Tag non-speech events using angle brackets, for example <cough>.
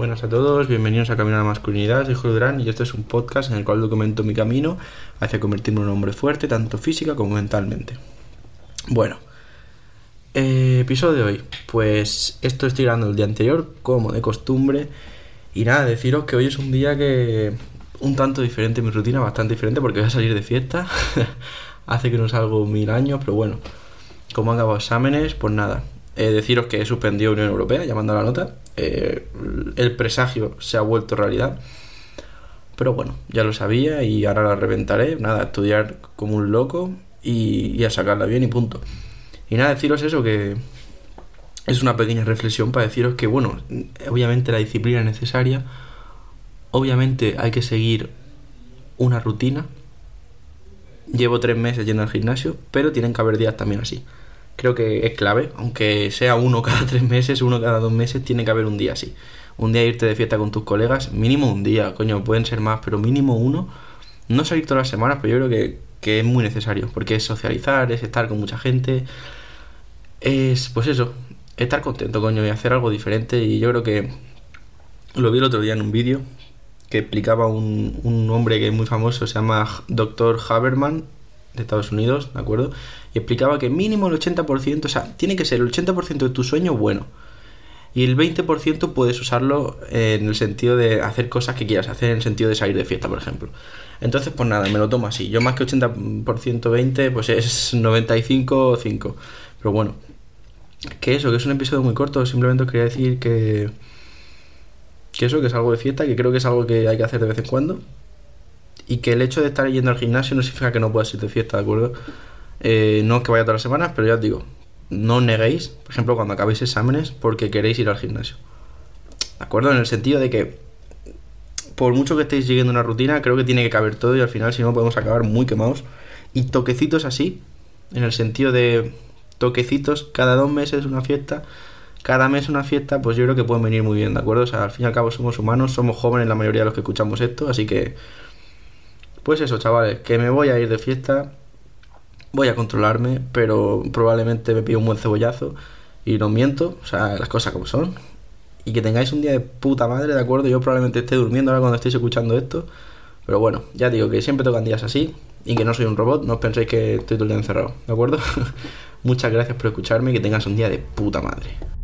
buenas a todos, bienvenidos a Camino a la Masculinidad, soy Julio Durán y este es un podcast en el cual documento mi camino hacia convertirme en un hombre fuerte, tanto física como mentalmente. Bueno, eh, episodio de hoy, pues esto estoy grabando el día anterior, como de costumbre, y nada, deciros que hoy es un día que un tanto diferente, mi rutina bastante diferente porque voy a salir de fiesta, <laughs> hace que no salgo mil años, pero bueno, como han acabado exámenes, pues nada, eh, deciros que he suspendido Unión Europea, llamando a la nota. Eh, el presagio se ha vuelto realidad. Pero bueno, ya lo sabía y ahora la reventaré. Nada, estudiar como un loco y, a sacarla bien y punto. Y nada, deciros eso, que es una pequeña reflexión para deciros que, bueno, obviamente la disciplina es necesaria. Obviamente hay que seguir una rutina. Llevo tres meses yendo al gimnasio, pero tienen que haber días también así creo que es clave, aunque sea uno <laughs> cada tres meses, uno cada dos meses, tiene que haber un día así. Un día irte de fiesta con tus colegas, mínimo un día, coño, pueden ser más, pero mínimo uno. No salir todas las semanas, pero yo creo que, que es muy necesario, porque es socializar, es estar con mucha gente, es, pues eso, estar contento, coño, y hacer algo diferente. Y yo creo que lo vi el otro día en un vídeo que explicaba un, un hombre que es muy famoso, se llama Dr. Haberman, de Estados Unidos, ¿de acuerdo? Y explicaba que mínimo el 80%, o sea, tiene que ser el 80% de tu sueño bueno. Y el 20% puedes usarlo en el sentido de hacer cosas que quieras hacer, en el sentido de salir de fiesta, por ejemplo. Entonces, pues nada, me lo tomo así. Yo más que 80% 20, pues es 95 5. Pero bueno, que eso, que es un episodio muy corto, simplemente os quería decir que... Que eso, que es algo de fiesta, que creo que es algo que hay que hacer de vez en cuando y que el hecho de estar yendo al gimnasio no significa que no puedas ir de fiesta, ¿de acuerdo? Eh, no que vaya todas las semanas, pero ya os digo, no neguéis, por ejemplo, cuando acabéis exámenes porque queréis ir al gimnasio. ¿De acuerdo? En el sentido de que, por mucho que estéis siguiendo una rutina, creo que tiene que caber todo y al final, si no, podemos acabar muy quemados. Y toquecitos así, en el sentido de toquecitos, cada dos meses una fiesta, cada mes una fiesta, pues yo creo que pueden venir muy bien, ¿de acuerdo? O sea, al fin y al cabo somos humanos, somos jóvenes la mayoría de los que escuchamos esto, así que pues eso, chavales, que me voy a ir de fiesta, voy a controlarme, pero probablemente me pido un buen cebollazo y no miento, o sea, las cosas como son. Y que tengáis un día de puta madre, ¿de acuerdo? Yo probablemente esté durmiendo ahora cuando estéis escuchando esto, pero bueno, ya digo que siempre tocan días así y que no soy un robot, no os penséis que estoy todo el día encerrado, ¿de acuerdo? <laughs> Muchas gracias por escucharme y que tengas un día de puta madre.